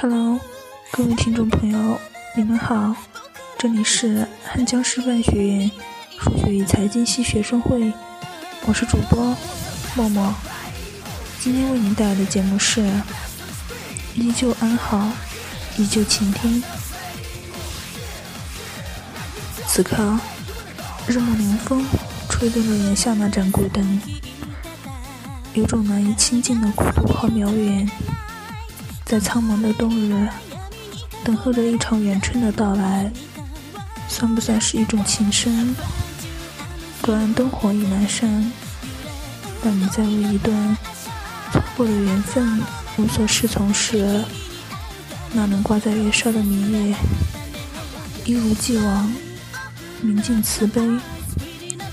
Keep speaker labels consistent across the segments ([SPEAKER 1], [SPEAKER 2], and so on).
[SPEAKER 1] Hello，各位听众朋友，你们好，这里是汉江师范学院数学与财经系学生会，我是主播默默。今天为您带来的节目是《依旧安好，依旧晴天》。此刻，日暮凉风吹动了檐下那盏孤灯，有种难以亲近的孤独和渺远。在苍茫的冬日，等候着一场远春的到来，算不算是一种情深？隔岸灯火已阑珊，当你在为一段错过的缘分无所适从时，那能挂在月梢的明月，一如既往，明净慈悲，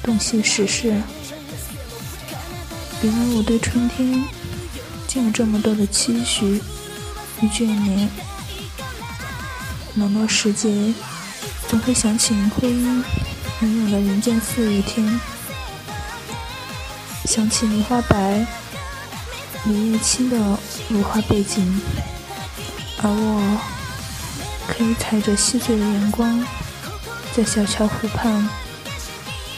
[SPEAKER 1] 洞悉世事。原来我对春天竟有这么多的期许。与眷恋，某某时节，总会想起林徽因拥有的人间四月天，想起梨花白、梨叶青的如画背景，而我可以踩着细碎的阳光，在小桥湖畔，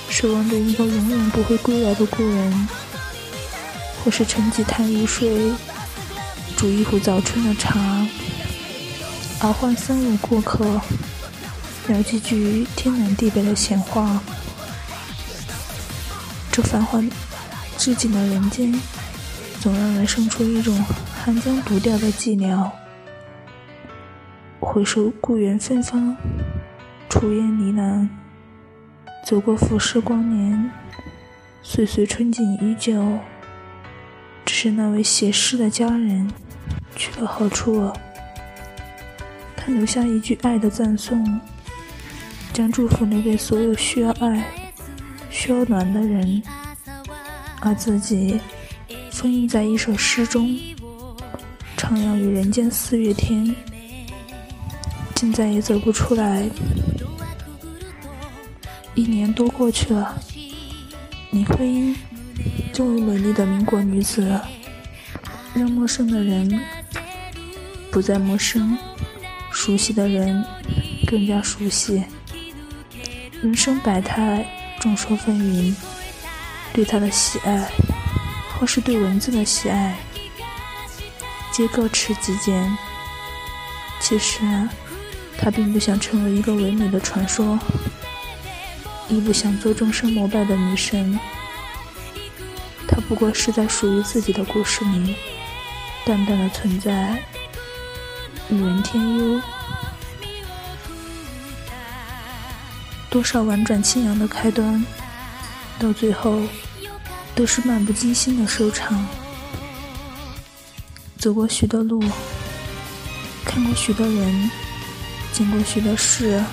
[SPEAKER 1] 守望着一个永远不会归来的故人，或是沉几潭湖水。煮一壶早春的茶，而换三五过客，聊几句天南地北的闲话。这繁华至极的人间，总让人生出一种寒江独钓的寂寥。回首故园芬芳，炊烟呢喃，走过浮世光年，岁岁春景依旧。是那位写诗的佳人。去了何处？他留下一句爱的赞颂，将祝福留给所有需要爱、需要暖的人，而自己封印在一首诗中，徜徉于人间四月天，竟再也走不出来。一年多过去了，林徽因这位美丽的民国女子，让陌生的人。不再陌生，熟悉的人更加熟悉。人生百态，众说纷纭。对他的喜爱，或是对文字的喜爱，皆各持己见。其实，她并不想成为一个唯美的传说，亦不想做众生膜拜的女神。他不过是在属于自己的故事里，淡淡的存在。与人天忧，多少婉转清扬的开端，到最后都是漫不经心的收场。走过许多路，看过许多人，经过许多事，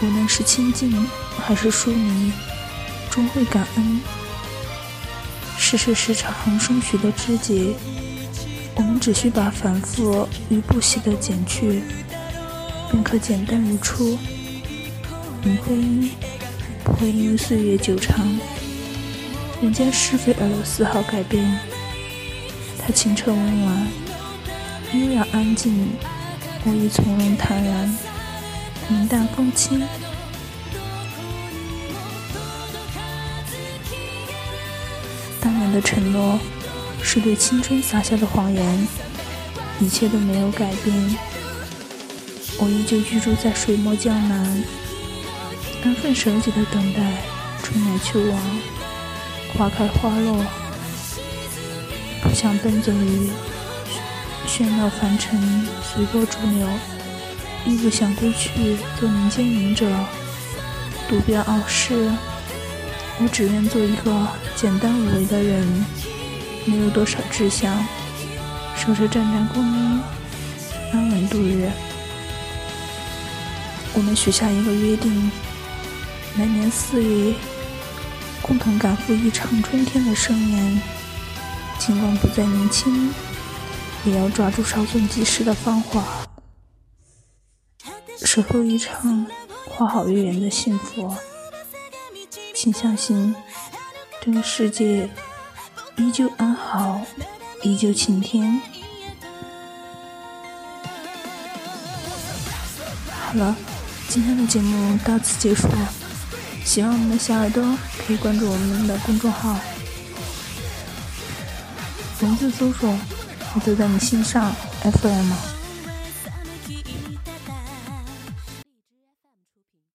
[SPEAKER 1] 无论是亲近还是疏离，终会感恩。世事时常生许多知己。我们只需把反复与不息的减去，便可简单如初。林徽因不会因为岁月久长，人间是非而有丝毫改变。她清澈温婉，优雅安静，无意从容坦然，云淡风轻。的承诺。是对青春撒下的谎言，一切都没有改变。我依旧居住在水墨江南，安分守己的等待春来秋往，花开花落。不想奔走于喧闹凡尘，随波逐流，亦不想归去做民间隐者，独标傲世。我只愿做一个简单无为的人。没有多少志向，守着湛湛光阴，安稳度日。我们许下一个约定：来年四月，共同赶赴一场春天的盛宴。尽管不再年轻，也要抓住稍纵即逝的芳华，守候一场花好月圆的幸福。请相信，这个世界。依旧安好，依旧晴天。好了，今天的节目到此结束。喜欢我们的小耳朵，可以关注我们的公众号，文字搜索“我就在你心上 FM”。